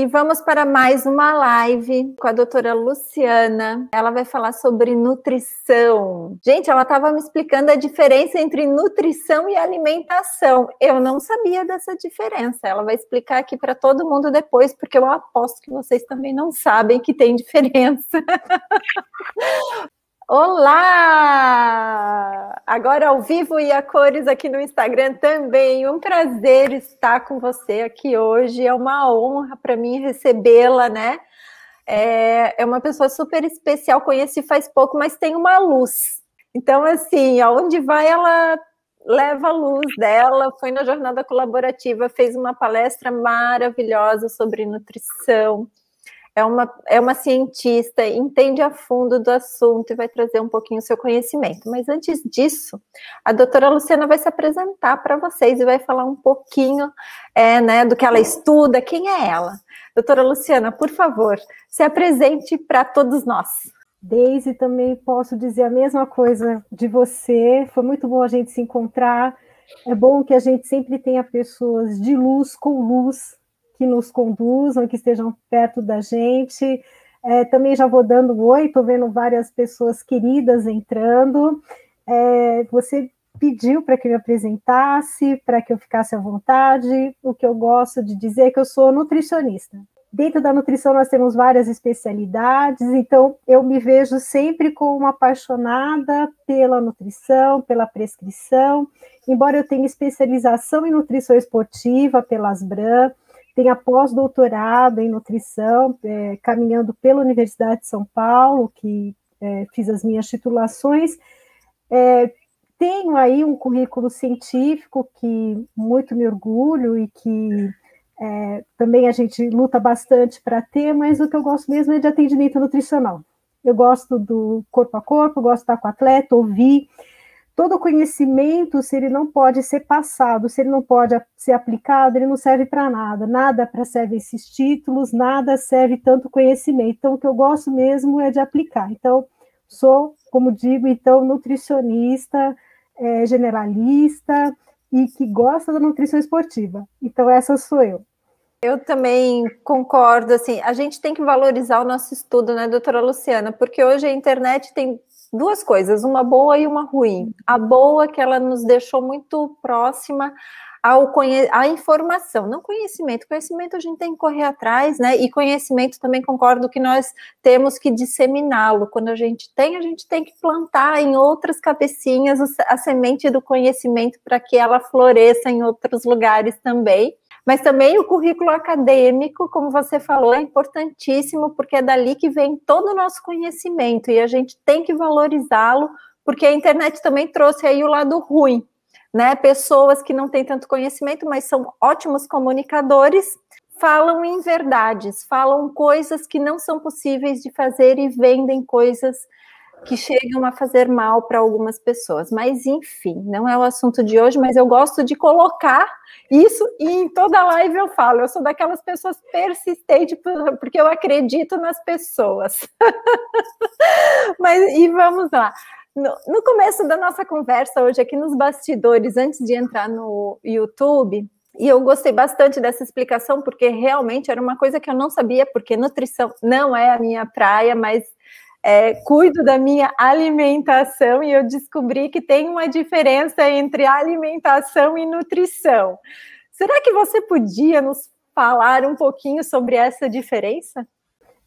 e vamos para mais uma live com a doutora Luciana. Ela vai falar sobre nutrição. Gente, ela estava me explicando a diferença entre nutrição e alimentação. Eu não sabia dessa diferença. Ela vai explicar aqui para todo mundo depois, porque eu aposto que vocês também não sabem que tem diferença. Olá! Agora ao vivo e a cores aqui no Instagram também. Um prazer estar com você aqui hoje. É uma honra para mim recebê-la, né? É, é uma pessoa super especial. Conheci faz pouco, mas tem uma luz. Então, assim, aonde vai, ela leva a luz dela. Foi na jornada colaborativa, fez uma palestra maravilhosa sobre nutrição é uma, é uma cientista, entende a fundo do assunto e vai trazer um pouquinho o seu conhecimento. Mas antes disso, a doutora Luciana vai se apresentar para vocês e vai falar um pouquinho é, né, do que ela estuda, quem é ela. Doutora Luciana, por favor, se apresente para todos nós. Deise, também posso dizer a mesma coisa de você. Foi muito bom a gente se encontrar. É bom que a gente sempre tenha pessoas de luz com luz que nos conduzam, que estejam perto da gente. É, também já vou dando oi, estou vendo várias pessoas queridas entrando. É, você pediu para que eu me apresentasse, para que eu ficasse à vontade. O que eu gosto de dizer é que eu sou nutricionista. Dentro da nutrição nós temos várias especialidades, então eu me vejo sempre como uma apaixonada pela nutrição, pela prescrição, embora eu tenha especialização em nutrição esportiva pelas BRAM, tenha pós-doutorado em nutrição, é, caminhando pela Universidade de São Paulo, que é, fiz as minhas titulações. É, tenho aí um currículo científico que muito me orgulho e que é, também a gente luta bastante para ter, mas o que eu gosto mesmo é de atendimento nutricional. Eu gosto do corpo a corpo, gosto de estar com o atleta, ouvir, todo conhecimento, se ele não pode ser passado, se ele não pode ser aplicado, ele não serve para nada. Nada para serve esses títulos, nada serve tanto conhecimento. Então, o que eu gosto mesmo é de aplicar. Então, sou, como digo, então, nutricionista, é, generalista e que gosta da nutrição esportiva. Então, essa sou eu. Eu também concordo, assim, a gente tem que valorizar o nosso estudo, né, doutora Luciana? Porque hoje a internet tem duas coisas, uma boa e uma ruim. A boa é que ela nos deixou muito próxima ao conhe à informação, não conhecimento. Conhecimento a gente tem que correr atrás, né? E conhecimento também concordo que nós temos que disseminá-lo. Quando a gente tem, a gente tem que plantar em outras cabecinhas a semente do conhecimento para que ela floresça em outros lugares também. Mas também o currículo acadêmico, como você falou, é importantíssimo, porque é dali que vem todo o nosso conhecimento e a gente tem que valorizá-lo, porque a internet também trouxe aí o lado ruim, né? Pessoas que não têm tanto conhecimento, mas são ótimos comunicadores, falam em verdades, falam coisas que não são possíveis de fazer e vendem coisas que chegam a fazer mal para algumas pessoas. Mas, enfim, não é o assunto de hoje, mas eu gosto de colocar isso e em toda live eu falo. Eu sou daquelas pessoas persistentes, porque eu acredito nas pessoas. mas, e vamos lá. No, no começo da nossa conversa hoje, aqui nos bastidores, antes de entrar no YouTube, e eu gostei bastante dessa explicação, porque realmente era uma coisa que eu não sabia, porque nutrição não é a minha praia, mas é, cuido da minha alimentação e eu descobri que tem uma diferença entre alimentação e nutrição. Será que você podia nos falar um pouquinho sobre essa diferença?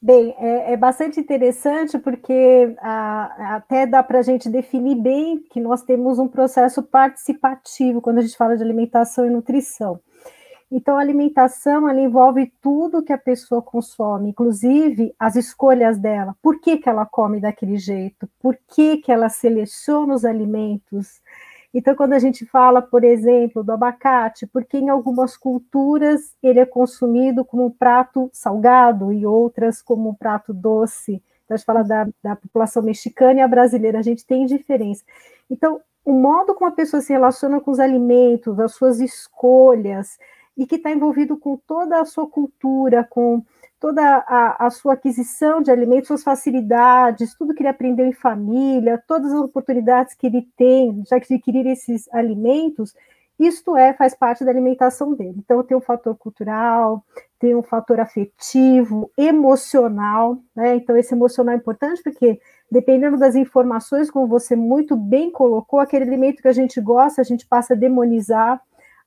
Bem, é, é bastante interessante porque a, até dá para a gente definir bem que nós temos um processo participativo quando a gente fala de alimentação e nutrição. Então, a alimentação ela envolve tudo que a pessoa consome, inclusive as escolhas dela. Por que, que ela come daquele jeito? Por que, que ela seleciona os alimentos? Então, quando a gente fala, por exemplo, do abacate, porque em algumas culturas ele é consumido como um prato salgado e outras como um prato doce. Então, a gente fala da, da população mexicana e a brasileira, a gente tem diferença. Então, o modo como a pessoa se relaciona com os alimentos, as suas escolhas, e que está envolvido com toda a sua cultura, com toda a, a, sua aquisição de alimentos, suas facilidades, tudo que ele aprendeu em família, todas as oportunidades que ele tem de adquirir esses alimentos, isto é, faz parte da alimentação dele. Então, tem um fator cultural, tem um fator afetivo, emocional, né? Então, esse emocional é importante porque, dependendo das informações, como você muito bem colocou, aquele alimento que a gente gosta, a gente passa a demonizar.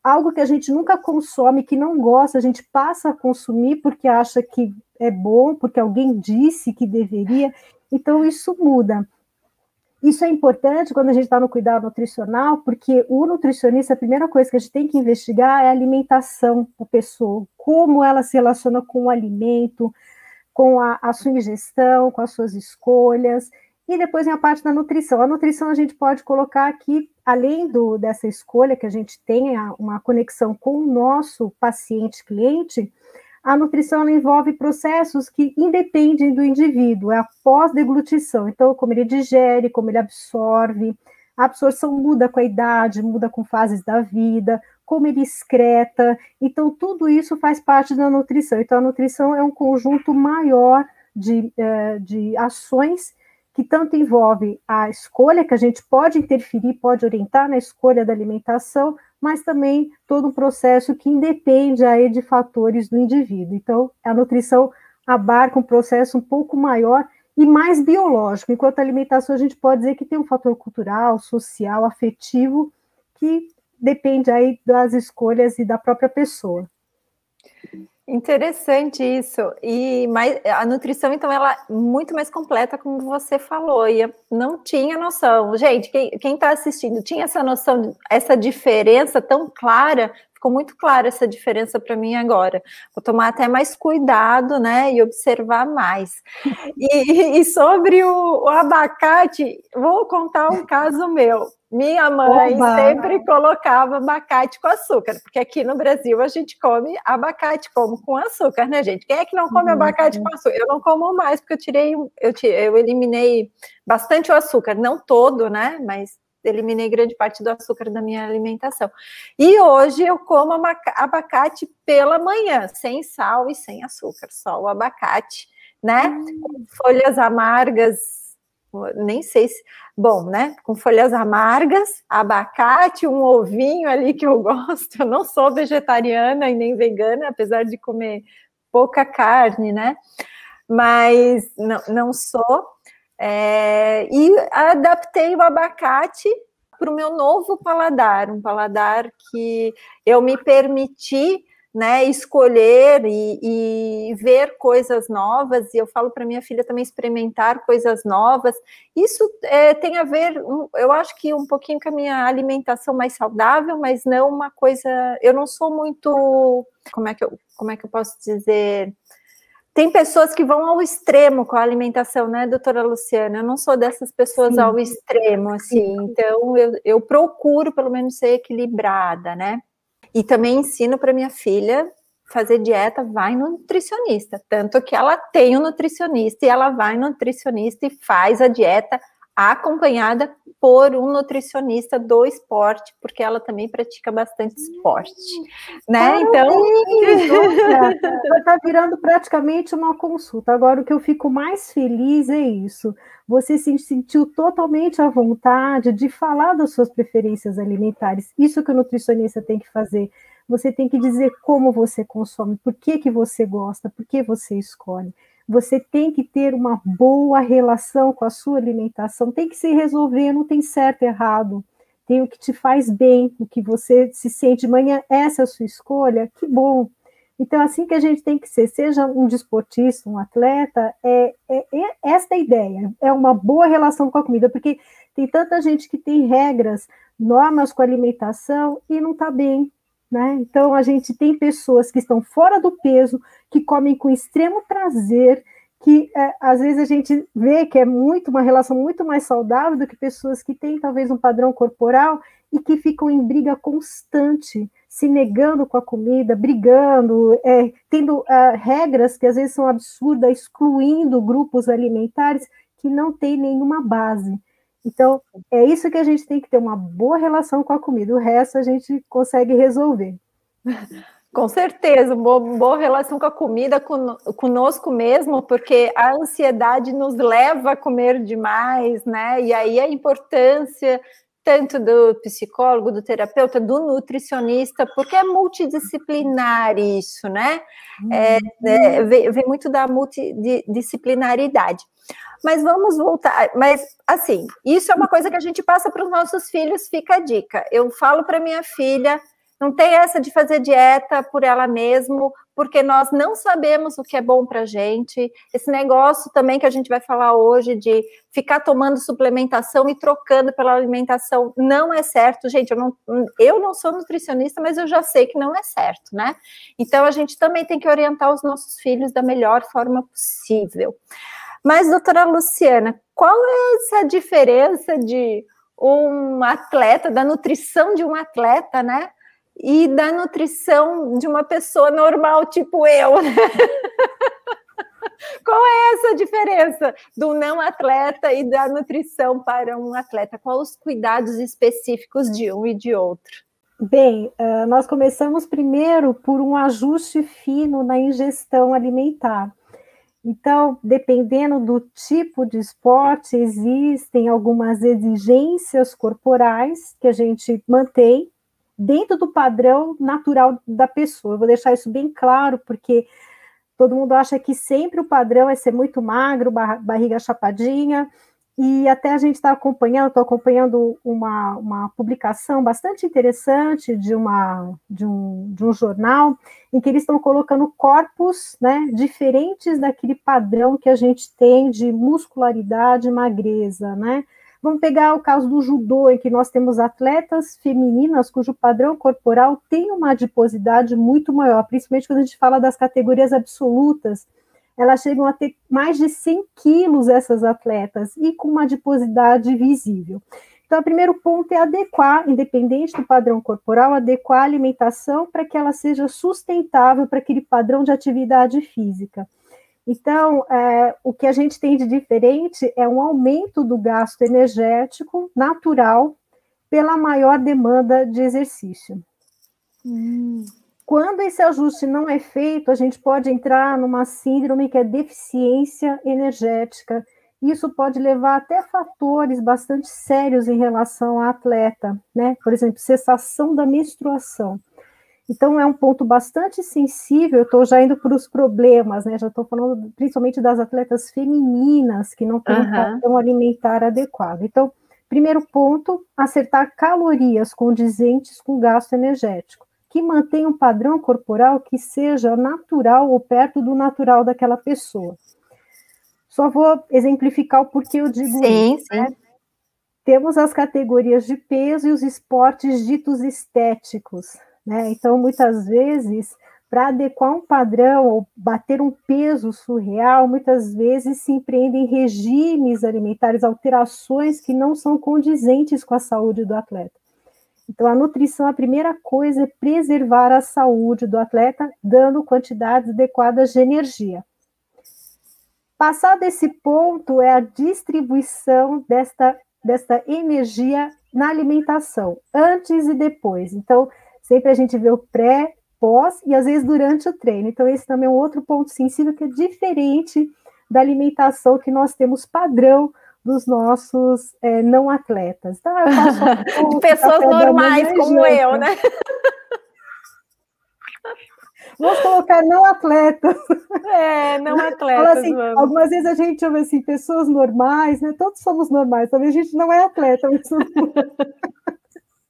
Algo que a gente nunca consome, que não gosta, a gente passa a consumir porque acha que é bom, porque alguém disse que deveria. Então, isso muda. Isso é importante quando a gente está no cuidado nutricional, porque o nutricionista, a primeira coisa que a gente tem que investigar é a alimentação da pessoa, como ela se relaciona com o alimento, com a, a sua ingestão, com as suas escolhas. E depois vem a parte da nutrição. A nutrição a gente pode colocar aqui, além do, dessa escolha que a gente tenha uma conexão com o nosso paciente cliente, a nutrição envolve processos que independem do indivíduo, é a pós-deglutição. Então, como ele digere, como ele absorve, a absorção muda com a idade, muda com fases da vida, como ele excreta. Então, tudo isso faz parte da nutrição. Então, a nutrição é um conjunto maior de, eh, de ações que tanto envolve a escolha, que a gente pode interferir, pode orientar na escolha da alimentação, mas também todo um processo que independe aí de fatores do indivíduo. Então, a nutrição abarca um processo um pouco maior e mais biológico, enquanto a alimentação a gente pode dizer que tem um fator cultural, social, afetivo, que depende aí das escolhas e da própria pessoa. Interessante isso. E mais, a nutrição, então, ela é muito mais completa, como você falou. E eu não tinha noção. Gente, quem está assistindo tinha essa noção, essa diferença tão clara? Ficou muito clara essa diferença para mim agora. Vou tomar até mais cuidado, né? E observar mais. E, e sobre o, o abacate, vou contar um caso meu. Minha mãe Oba. sempre colocava abacate com açúcar, porque aqui no Brasil a gente come abacate como com açúcar, né, gente? Quem é que não come uhum. abacate com açúcar? Eu não como mais, porque eu tirei, eu, tirei, eu eliminei bastante o açúcar, não todo, né? Mas eliminei grande parte do açúcar da minha alimentação. E hoje eu como abacate pela manhã, sem sal e sem açúcar, só o abacate, né? Uhum. Folhas amargas nem sei se. Bom, né? Com folhas amargas, abacate, um ovinho ali que eu gosto. Eu não sou vegetariana e nem vegana, apesar de comer pouca carne, né? Mas não, não sou. É, e adaptei o abacate para o meu novo paladar, um paladar que eu me permiti né, escolher e, e, ver coisas novas, e eu falo para minha filha também experimentar coisas novas. Isso é, tem a ver, eu acho que um pouquinho com a minha alimentação mais saudável, mas não uma coisa. Eu não sou muito. Como é que eu, como é que eu posso dizer? Tem pessoas que vão ao extremo com a alimentação, né, doutora Luciana? Eu não sou dessas pessoas Sim. ao extremo, assim. Então, eu, eu procuro, pelo menos, ser equilibrada, né? E também ensino para minha filha fazer dieta, vai no nutricionista. Tanto que ela tem um nutricionista e ela vai no nutricionista e faz a dieta acompanhada por um nutricionista do esporte, porque ela também pratica bastante esporte, né? Então, está virando praticamente uma consulta. Agora, o que eu fico mais feliz é isso. Você se sentiu totalmente à vontade de falar das suas preferências alimentares. Isso que o nutricionista tem que fazer. Você tem que dizer como você consome, por que, que você gosta, por que você escolhe você tem que ter uma boa relação com a sua alimentação, tem que se resolver, não tem certo e errado, tem o que te faz bem, o que você se sente de manhã, essa é a sua escolha, que bom. Então, assim que a gente tem que ser, seja um desportista, um atleta, é, é, é esta a ideia, é uma boa relação com a comida, porque tem tanta gente que tem regras, normas com a alimentação e não está bem, né? Então, a gente tem pessoas que estão fora do peso, que comem com extremo prazer, que é, às vezes a gente vê que é muito uma relação muito mais saudável do que pessoas que têm talvez um padrão corporal e que ficam em briga constante, se negando com a comida, brigando, é, tendo uh, regras que às vezes são absurdas, excluindo grupos alimentares que não têm nenhuma base. Então, é isso que a gente tem que ter uma boa relação com a comida, o resto a gente consegue resolver. Com certeza, uma boa relação com a comida, conosco mesmo, porque a ansiedade nos leva a comer demais, né? E aí a importância tanto do psicólogo, do terapeuta, do nutricionista, porque é multidisciplinar isso, né? É, é, vem, vem, muito da multidisciplinaridade. Mas vamos voltar. Mas, assim, isso é uma coisa que a gente passa para os nossos filhos, fica a dica. Eu falo para minha filha não tem essa de fazer dieta por ela mesmo, porque nós não sabemos o que é bom para gente. Esse negócio também que a gente vai falar hoje de ficar tomando suplementação e trocando pela alimentação não é certo, gente. Eu não, eu não sou nutricionista, mas eu já sei que não é certo, né? Então a gente também tem que orientar os nossos filhos da melhor forma possível. Mas, doutora Luciana, qual é essa diferença de um atleta, da nutrição de um atleta, né? E da nutrição de uma pessoa normal, tipo eu. Né? Qual é essa diferença do não atleta e da nutrição para um atleta? Quais os cuidados específicos de um e de outro? Bem, uh, nós começamos primeiro por um ajuste fino na ingestão alimentar. Então, dependendo do tipo de esporte, existem algumas exigências corporais que a gente mantém dentro do padrão natural da pessoa. Eu vou deixar isso bem claro, porque todo mundo acha que sempre o padrão é ser muito magro, barriga chapadinha, e até a gente está acompanhando, estou acompanhando uma, uma publicação bastante interessante de, uma, de, um, de um jornal, em que eles estão colocando corpos né, diferentes daquele padrão que a gente tem de muscularidade e magreza, né? Vamos pegar o caso do judô, em que nós temos atletas femininas cujo padrão corporal tem uma adiposidade muito maior, principalmente quando a gente fala das categorias absolutas. Elas chegam a ter mais de 100 quilos, essas atletas, e com uma adiposidade visível. Então, o primeiro ponto é adequar, independente do padrão corporal, adequar a alimentação para que ela seja sustentável para aquele padrão de atividade física. Então, é, o que a gente tem de diferente é um aumento do gasto energético natural pela maior demanda de exercício. Hum. Quando esse ajuste não é feito, a gente pode entrar numa síndrome que é deficiência energética. Isso pode levar até fatores bastante sérios em relação ao atleta, né? Por exemplo, cessação da menstruação. Então, é um ponto bastante sensível. Eu estou já indo para os problemas, né? Já estou falando principalmente das atletas femininas que não têm uhum. um padrão alimentar adequado. Então, primeiro ponto, acertar calorias condizentes com gasto energético, que mantenha um padrão corporal que seja natural ou perto do natural daquela pessoa. Só vou exemplificar o porquê eu digo sim, isso. Sim. Né? Temos as categorias de peso e os esportes ditos estéticos. Né? Então, muitas vezes, para adequar um padrão ou bater um peso surreal, muitas vezes se empreendem regimes alimentares, alterações que não são condizentes com a saúde do atleta. Então, a nutrição, a primeira coisa é preservar a saúde do atleta, dando quantidades adequadas de energia. Passado esse ponto, é a distribuição desta, desta energia na alimentação, antes e depois. Então, Sempre a gente vê o pré, pós e às vezes durante o treino. Então, esse também é um outro ponto sensível que é diferente da alimentação que nós temos padrão dos nossos é, não atletas. Então, eu faço De pessoas normais como eu, né? Vamos colocar não atletas. É, não atletas. Assim, algumas vezes a gente chama assim, pessoas normais, né? Todos somos normais, talvez a gente não é atleta, mas...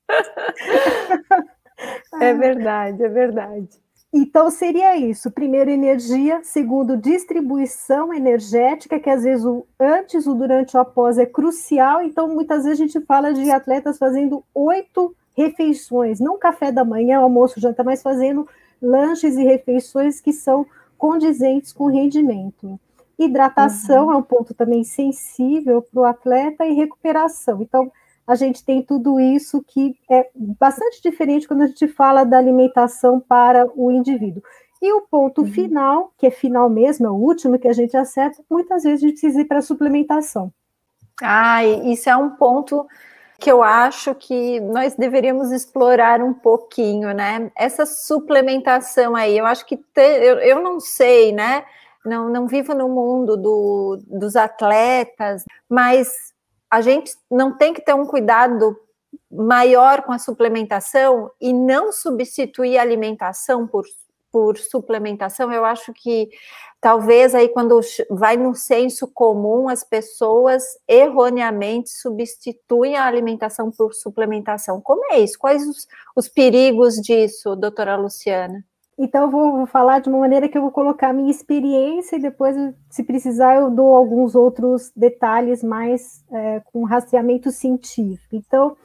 É verdade, é verdade. Então seria isso: primeiro, energia, segundo, distribuição energética, que às vezes o antes, o durante, o após é crucial. Então, muitas vezes a gente fala de atletas fazendo oito refeições, não café da manhã, almoço, janta, mas fazendo lanches e refeições que são condizentes com rendimento. Hidratação uhum. é um ponto também sensível para o atleta e recuperação. Então, a gente tem tudo isso que é bastante diferente quando a gente fala da alimentação para o indivíduo. E o ponto uhum. final, que é final mesmo, é o último que a gente acerta, muitas vezes a gente precisa ir para a suplementação. Ah, isso é um ponto que eu acho que nós deveríamos explorar um pouquinho, né? Essa suplementação aí, eu acho que te, eu, eu não sei, né? Não, não vivo no mundo do, dos atletas, mas a gente não tem que ter um cuidado maior com a suplementação e não substituir a alimentação por, por suplementação, eu acho que talvez aí quando vai no senso comum, as pessoas erroneamente substituem a alimentação por suplementação. Como é isso? Quais os, os perigos disso, doutora Luciana? Então, eu vou, vou, falar de uma maneira que eu vou colocar a minha experiência e depois, se precisar, eu dou alguns outros detalhes mais é, com rastreamento científico. Então,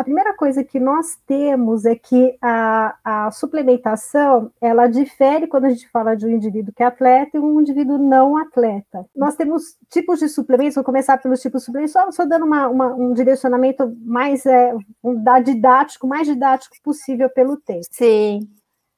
a primeira coisa que nós temos é que a, a, suplementação, ela difere quando a gente fala de um indivíduo que é atleta e um indivíduo não atleta. Nós temos tipos de suplementos, vou começar pelos tipos de suplementos, só, só dando uma, uma, um direcionamento mais é, um, didático, mais didático possível pelo texto. Sim.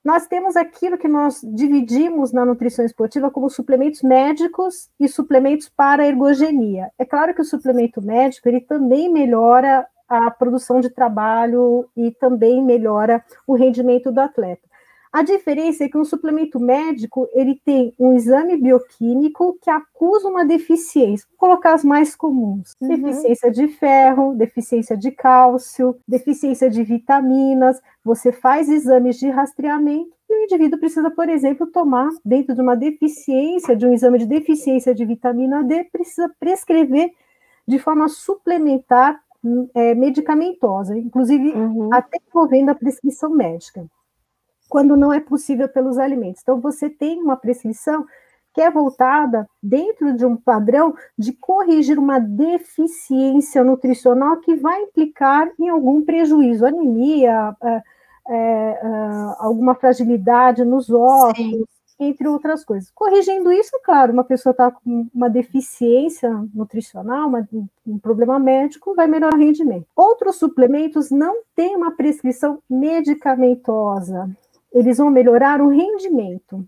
Nós temos aquilo que nós dividimos na nutrição esportiva como suplementos médicos e suplementos para ergogenia. É claro que o suplemento médico ele também melhora a produção de trabalho e também melhora o rendimento do atleta. A diferença é que um suplemento médico ele tem um exame bioquímico que acusa uma deficiência. Vou colocar as mais comuns: uhum. deficiência de ferro, deficiência de cálcio, deficiência de vitaminas. Você faz exames de rastreamento e o indivíduo precisa, por exemplo, tomar dentro de uma deficiência, de um exame de deficiência de vitamina D, precisa prescrever de forma suplementar é, medicamentosa, inclusive uhum. até envolvendo a prescrição médica quando não é possível pelos alimentos. Então, você tem uma prescrição que é voltada dentro de um padrão de corrigir uma deficiência nutricional que vai implicar em algum prejuízo, anemia, é, é, alguma fragilidade nos ossos, Sim. entre outras coisas. Corrigindo isso, claro, uma pessoa está com uma deficiência nutricional, uma, um problema médico, vai melhorar o rendimento. Outros suplementos não têm uma prescrição medicamentosa, eles vão melhorar o rendimento.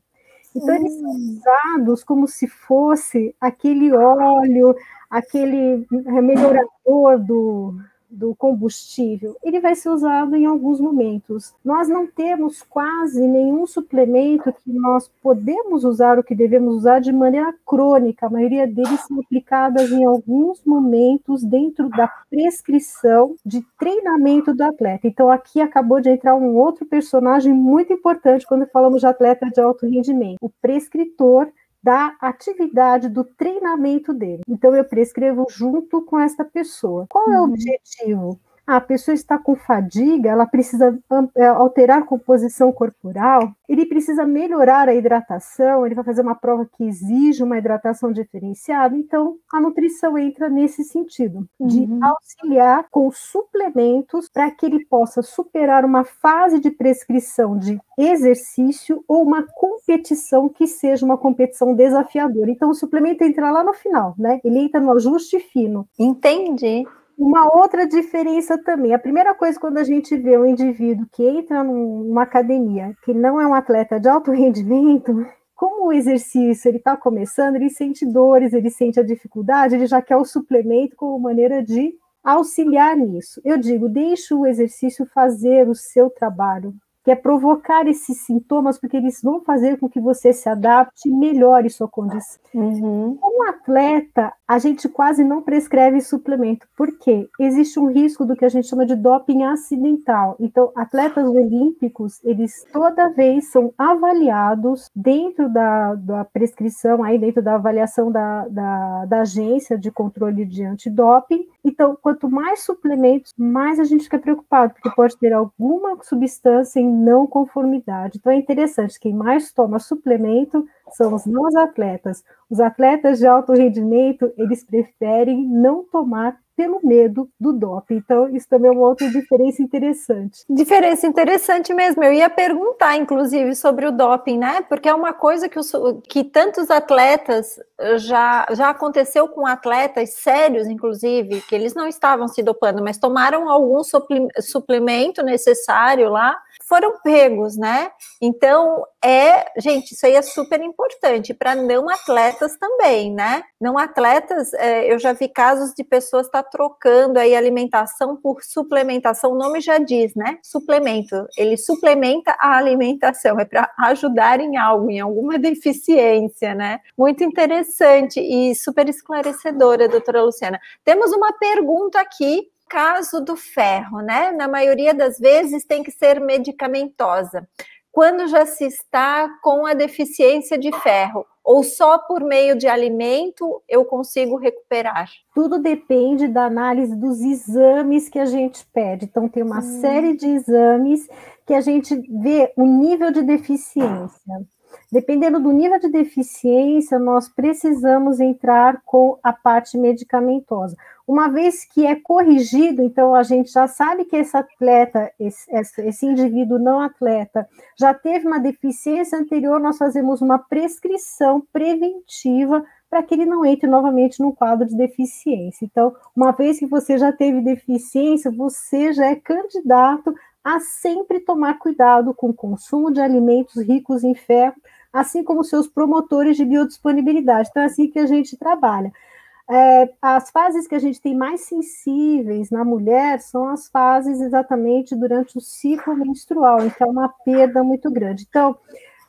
Então, eles são hum. usados como se fosse aquele óleo, aquele melhorador do, do combustível, ele vai ser usado em alguns momentos. Nós não temos quase nenhum suplemento que nós podemos usar o que devemos usar de maneira crônica. A maioria deles são aplicadas em alguns momentos dentro da prescrição de treinamento do atleta. Então, aqui acabou de entrar um outro personagem muito importante quando falamos de atleta de alto rendimento, o prescritor da atividade do treinamento dele. Então eu prescrevo junto com essa pessoa. Qual é o uhum. objetivo? A pessoa está com fadiga, ela precisa é, alterar a composição corporal, ele precisa melhorar a hidratação, ele vai fazer uma prova que exige uma hidratação diferenciada, então a nutrição entra nesse sentido, de uhum. auxiliar com suplementos para que ele possa superar uma fase de prescrição de exercício ou uma competição que seja uma competição desafiadora. Então o suplemento entra lá no final, né? Ele entra no ajuste fino. Entendi. Uma outra diferença também, a primeira coisa quando a gente vê um indivíduo que entra numa academia, que não é um atleta de alto rendimento, como o exercício ele está começando, ele sente dores, ele sente a dificuldade, ele já quer o suplemento como maneira de auxiliar nisso. Eu digo, deixe o exercício fazer o seu trabalho, que é provocar esses sintomas, porque eles vão fazer com que você se adapte e melhore sua condição. Uhum. Como atleta, a gente quase não prescreve suplemento, porque existe um risco do que a gente chama de doping acidental. Então, atletas olímpicos, eles toda vez são avaliados dentro da, da prescrição, aí dentro da avaliação da, da, da agência de controle de antidoping. Então, quanto mais suplementos, mais a gente fica preocupado, porque pode ter alguma substância em não conformidade. Então é interessante, quem mais toma suplemento são os não atletas. Os atletas de alto rendimento, eles preferem não tomar pelo medo do doping. Então, isso também é uma outra diferença interessante. Diferença interessante mesmo. Eu ia perguntar, inclusive, sobre o doping, né? Porque é uma coisa que, os, que tantos atletas já, já aconteceu com atletas sérios, inclusive, que eles não estavam se dopando, mas tomaram algum suplemento necessário lá foram pegos, né? Então, é, gente, isso aí é super importante para não atletas também, né? Não atletas, é, eu já vi casos de pessoas estar tá trocando aí alimentação por suplementação, o nome já diz, né? Suplemento, ele suplementa a alimentação, é para ajudar em algo, em alguma deficiência, né? Muito interessante e super esclarecedora, doutora Luciana. Temos uma pergunta aqui Caso do ferro, né? Na maioria das vezes tem que ser medicamentosa. Quando já se está com a deficiência de ferro, ou só por meio de alimento eu consigo recuperar? Tudo depende da análise dos exames que a gente pede. Então, tem uma hum. série de exames que a gente vê o nível de deficiência. Dependendo do nível de deficiência, nós precisamos entrar com a parte medicamentosa. Uma vez que é corrigido, então a gente já sabe que esse atleta, esse, esse indivíduo não atleta, já teve uma deficiência anterior, nós fazemos uma prescrição preventiva para que ele não entre novamente num quadro de deficiência. Então, uma vez que você já teve deficiência, você já é candidato a sempre tomar cuidado com o consumo de alimentos ricos em ferro, assim como seus promotores de biodisponibilidade. Então, é assim que a gente trabalha. É, as fases que a gente tem mais sensíveis na mulher são as fases exatamente durante o ciclo menstrual, então é uma perda muito grande. Então,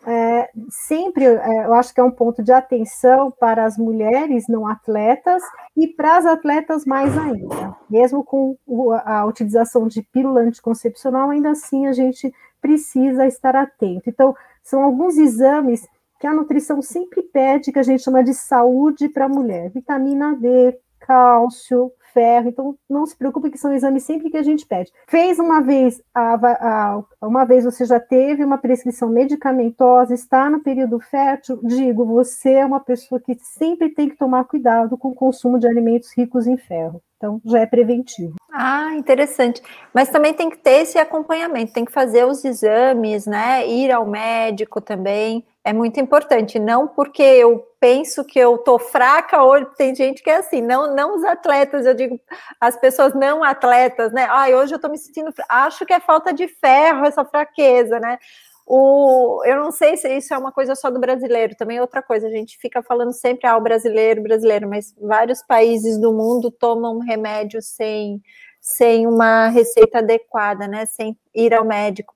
é, sempre é, eu acho que é um ponto de atenção para as mulheres não atletas e para as atletas mais ainda. Mesmo com a utilização de pílula anticoncepcional, ainda assim a gente precisa estar atento. Então, são alguns exames que a nutrição sempre pede, que a gente chama de saúde para a mulher: vitamina D, cálcio, ferro. Então, não se preocupe que são exames sempre que a gente pede. Fez uma vez, a, a, uma vez você já teve uma prescrição medicamentosa, está no período fértil, digo, você é uma pessoa que sempre tem que tomar cuidado com o consumo de alimentos ricos em ferro. Então, já é preventivo. Ah, interessante. Mas também tem que ter esse acompanhamento, tem que fazer os exames, né? Ir ao médico também é muito importante, não porque eu penso que eu tô fraca, ou tem gente que é assim, não, não os atletas, eu digo as pessoas não atletas, né? Ai, hoje eu tô me sentindo, acho que é falta de ferro, essa fraqueza, né? O, eu não sei se isso é uma coisa só do brasileiro, também é outra coisa, a gente fica falando sempre, ah, o brasileiro, brasileiro, mas vários países do mundo tomam remédio sem, sem uma receita adequada, né? Sem ir ao médico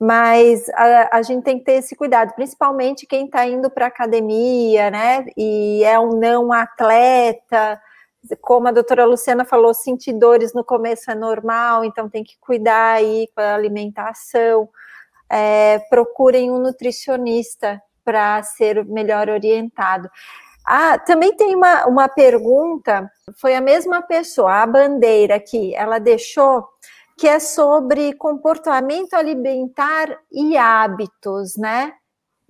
mas a, a, gente tem que ter esse cuidado, principalmente quem está indo para academia, né? E é um não atleta, como a doutora Luciana falou, sentir dores no começo é normal, então tem que cuidar aí com a alimentação. É, procurem um nutricionista para ser melhor orientado. Ah, também tem uma, uma pergunta, foi a mesma pessoa, a bandeira aqui, ela deixou que é sobre comportamento alimentar e hábitos, né?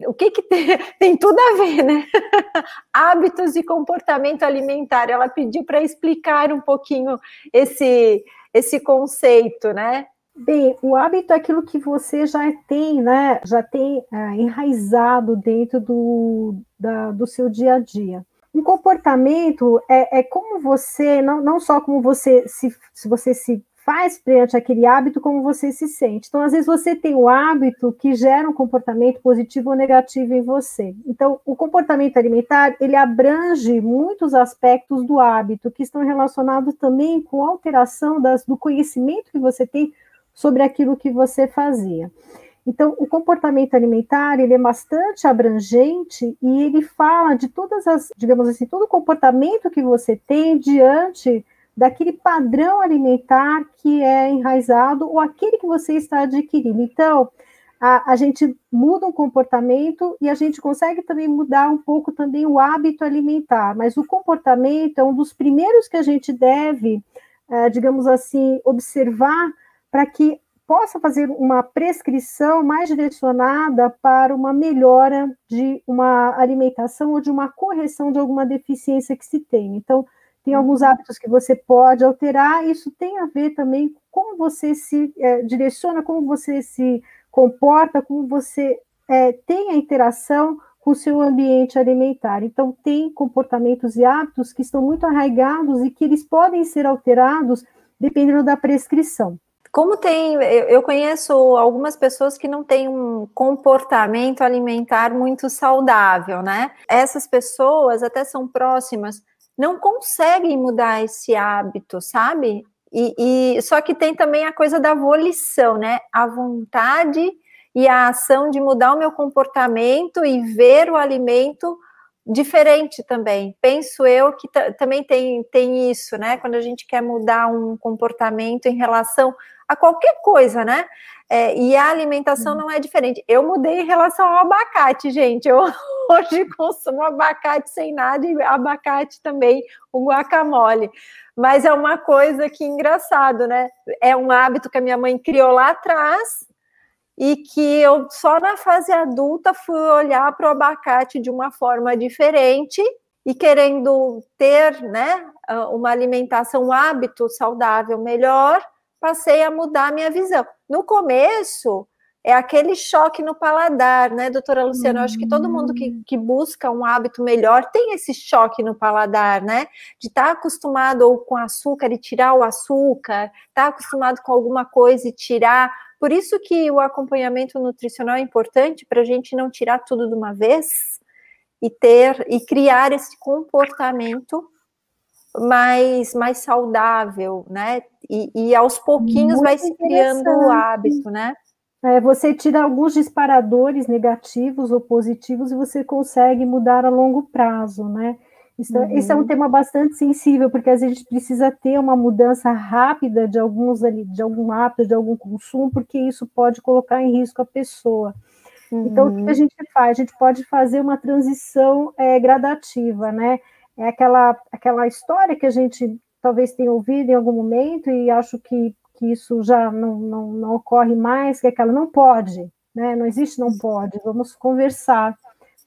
O que, que tem, tem tudo a ver, né? hábitos e comportamento alimentar. Ela pediu para explicar um pouquinho esse, esse conceito, né? Bem, o hábito é aquilo que você já tem, né? Já tem é, enraizado dentro do, da, do seu dia a dia. Um comportamento é, é como você, não, não só como você se, se você se faz perante aquele hábito como você se sente. Então, às vezes, você tem o hábito que gera um comportamento positivo ou negativo em você. Então, o comportamento alimentar, ele abrange muitos aspectos do hábito, que estão relacionados também com a alteração das, do conhecimento que você tem sobre aquilo que você fazia. Então, o comportamento alimentar, ele é bastante abrangente e ele fala de todas as, digamos assim, todo o comportamento que você tem diante daquele padrão alimentar que é enraizado ou aquele que você está adquirindo. Então, a, a, gente muda o comportamento e a gente consegue também mudar um pouco também o hábito alimentar, mas o comportamento é um dos primeiros que a gente deve, é, digamos assim, observar para que possa fazer uma prescrição mais direcionada para uma melhora de uma alimentação ou de uma correção de alguma deficiência que se tem. Então, tem alguns hábitos que você pode alterar, isso tem a ver também com como você se é, direciona, como você se comporta, como você é, tem a interação com o seu ambiente alimentar. Então, tem comportamentos e hábitos que estão muito arraigados e que eles podem ser alterados dependendo da prescrição. Como tem, eu conheço algumas pessoas que não têm um comportamento alimentar muito saudável, né? Essas pessoas até são próximas, não conseguem mudar esse hábito, sabe? E, e, só que tem também a coisa da volição, né? A vontade e a ação de mudar o meu comportamento e ver o alimento diferente também. Penso eu que também tem, tem isso, né? Quando a gente quer mudar um comportamento em relação a qualquer coisa, né? É, e a alimentação não é diferente. Eu mudei em relação ao abacate, gente. Eu hoje consumo abacate sem nada e abacate também, o guacamole. Mas é uma coisa que engraçado, né? É um hábito que a minha mãe criou lá atrás e que eu só na fase adulta fui olhar para o abacate de uma forma diferente e querendo ter, né, uma alimentação, um hábito saudável melhor passei a mudar a minha visão. No começo, é aquele choque no paladar, né, doutora Luciana? Eu acho que todo mundo que, que busca um hábito melhor tem esse choque no paladar, né? De estar tá acostumado ou com açúcar e tirar o açúcar, estar tá acostumado com alguma coisa e tirar. Por isso que o acompanhamento nutricional é importante para a gente não tirar tudo de uma vez e ter e criar esse comportamento mais, mais saudável, né? E, e aos pouquinhos Muito vai se criando o hábito, né? É, você tira alguns disparadores negativos ou positivos e você consegue mudar a longo prazo, né? Isso, uhum. Esse é um tema bastante sensível, porque às vezes a gente precisa ter uma mudança rápida de alguns ali, de algum hábito, de algum consumo, porque isso pode colocar em risco a pessoa. Uhum. Então, o que a uhum. gente faz? A gente pode fazer uma transição é, gradativa, né? É aquela, aquela história que a gente talvez tenha ouvido em algum momento e acho que, que isso já não, não, não ocorre mais, que é aquela não pode, né? Não existe não pode, vamos conversar.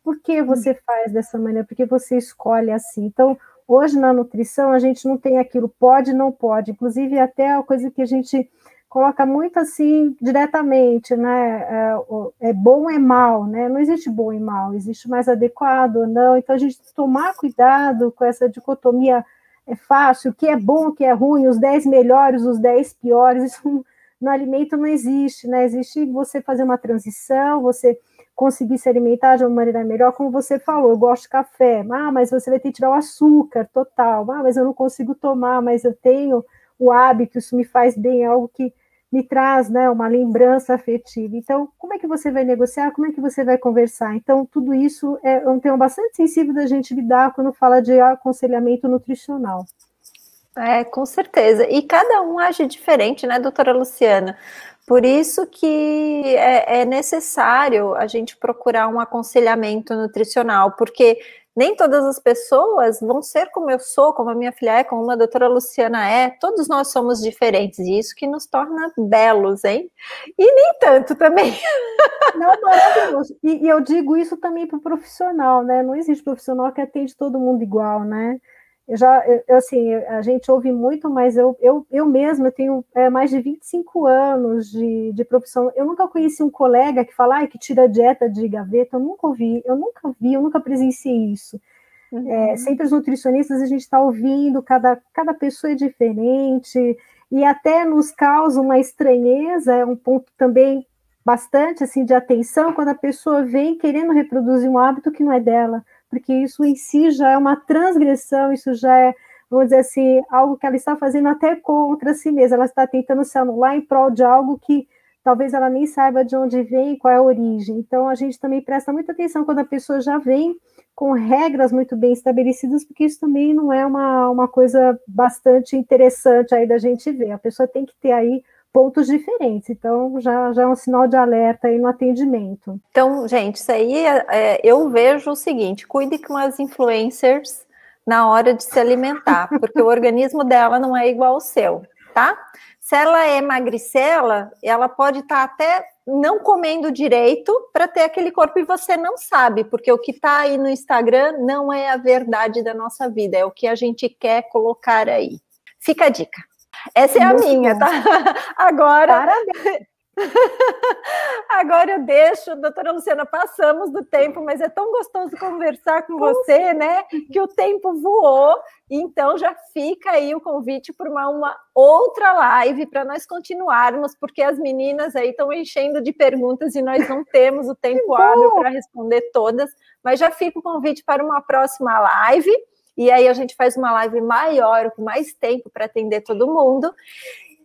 Por que você faz dessa maneira? Por que você escolhe assim? Então, hoje na nutrição a gente não tem aquilo pode, não pode. Inclusive, até a coisa que a gente coloca muito assim diretamente, né? É, é, bom é mal, né? Não existe bom e mal, existe mais adequado ou não. Então a gente tomar cuidado com essa dicotomia é fácil, o que é bom, o que é ruim, os 10 melhores, os 10 piores, isso no alimento não existe, né? Existe você fazer uma transição, você conseguir se alimentar de uma maneira melhor, como você falou, eu gosto de café, ah, mas você vai ter que tirar o açúcar total, ah, mas eu não consigo tomar, mas eu tenho o hábito, isso me faz bem, é algo que me traz né, uma lembrança afetiva. Então, como é que você vai negociar? Como é que você vai conversar? Então, tudo isso é um tema bastante sensível da gente lidar quando fala de aconselhamento nutricional. É, com certeza. E cada um age diferente, né, doutora Luciana? Por isso que é, é necessário a gente procurar um aconselhamento nutricional, porque nem todas as pessoas vão ser como eu sou, como a minha filha é, como a doutora Luciana é. Todos nós somos diferentes e isso que nos torna belos, hein? E nem tanto também. Não, maravilhoso. E, e eu digo isso também para o profissional, né? Não existe profissional que atende todo mundo igual, né? Eu já, eu, assim, a gente ouve muito, mas eu, eu, eu mesma tenho é, mais de 25 anos de, de profissão. Eu nunca conheci um colega que fala ah, que tira dieta de gaveta, eu nunca ouvi, eu nunca vi, eu nunca presenciei isso. Uhum. É, sempre os nutricionistas a gente está ouvindo, cada, cada pessoa é diferente, e até nos causa uma estranheza, é um ponto também bastante assim de atenção quando a pessoa vem querendo reproduzir um hábito que não é dela porque isso em si já é uma transgressão, isso já é, vamos dizer assim, algo que ela está fazendo até contra si mesma, ela está tentando se anular em prol de algo que talvez ela nem saiba de onde vem, qual é a origem. Então, a gente também presta muita atenção quando a pessoa já vem com regras muito bem estabelecidas, porque isso também não é uma, uma coisa bastante interessante aí da gente ver. A pessoa tem que ter aí pontos diferentes. Então, já, já é um sinal de alerta aí no atendimento. Então, gente, isso aí é, eu vejo o seguinte: cuide com as influencers na hora de se alimentar, porque o organismo dela não é igual ao seu, tá? Se ela é magricela, ela pode estar tá até não comendo direito para ter aquele corpo e você não sabe, porque o que está aí no Instagram não é a verdade da nossa vida, é o que a gente quer colocar aí. Fica a dica. Essa é Muito a minha, bom. tá? Agora. Parabéns. Agora eu deixo, doutora Luciana, passamos do tempo, mas é tão gostoso conversar com você, né? Que o tempo voou. Então já fica aí o convite para uma, uma outra live para nós continuarmos, porque as meninas aí estão enchendo de perguntas e nós não temos o tempo hábil para responder todas. Mas já fica o convite para uma próxima live e aí a gente faz uma live maior, com mais tempo para atender todo mundo.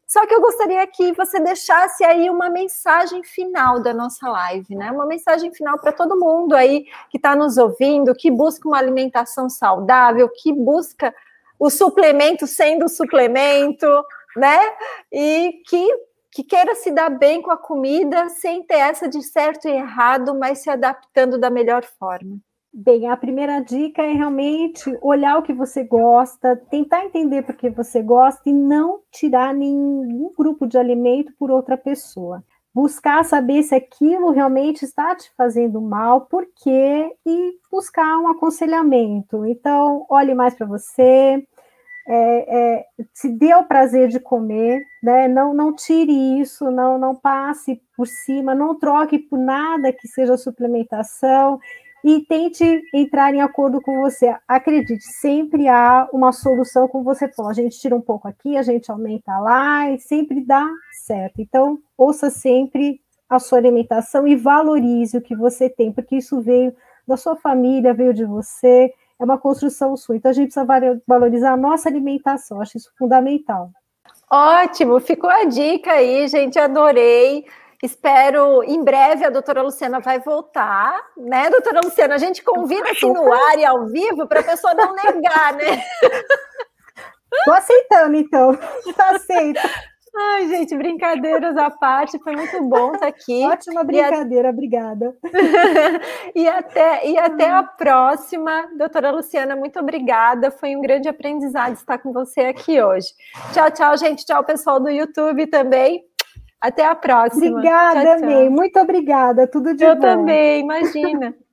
Só que eu gostaria que você deixasse aí uma mensagem final da nossa live, né? Uma mensagem final para todo mundo aí que está nos ouvindo, que busca uma alimentação saudável, que busca o suplemento sendo suplemento, né? E que, que queira se dar bem com a comida sem ter essa de certo e errado, mas se adaptando da melhor forma. Bem, a primeira dica é realmente olhar o que você gosta, tentar entender por que você gosta e não tirar nenhum grupo de alimento por outra pessoa. Buscar saber se aquilo realmente está te fazendo mal, por quê, e buscar um aconselhamento. Então, olhe mais para você, é, é, se dê o prazer de comer, né? não, não tire isso, não, não passe por cima, não troque por nada que seja suplementação e tente entrar em acordo com você. Acredite, sempre há uma solução como você falou. A gente tira um pouco aqui, a gente aumenta lá e sempre dá certo. Então, ouça sempre a sua alimentação e valorize o que você tem, porque isso veio da sua família, veio de você, é uma construção sua. Então, a gente precisa valorizar a nossa alimentação, acho isso fundamental. Ótimo, ficou a dica aí, gente, adorei. Espero em breve a doutora Luciana vai voltar, né, doutora Luciana? A gente convida assim no ar e ao vivo para a pessoa não negar, né? Estou aceitando, então. Aceita. Ai, gente, brincadeiras à parte, foi muito bom estar aqui. Ótima brincadeira, a... obrigada. e até, e até a próxima, doutora Luciana, muito obrigada. Foi um grande aprendizado estar com você aqui hoje. Tchau, tchau, gente. Tchau, pessoal do YouTube também. Até a próxima. Obrigada, tchau, tchau. Muito obrigada. Tudo de Eu bom. Eu também, imagina.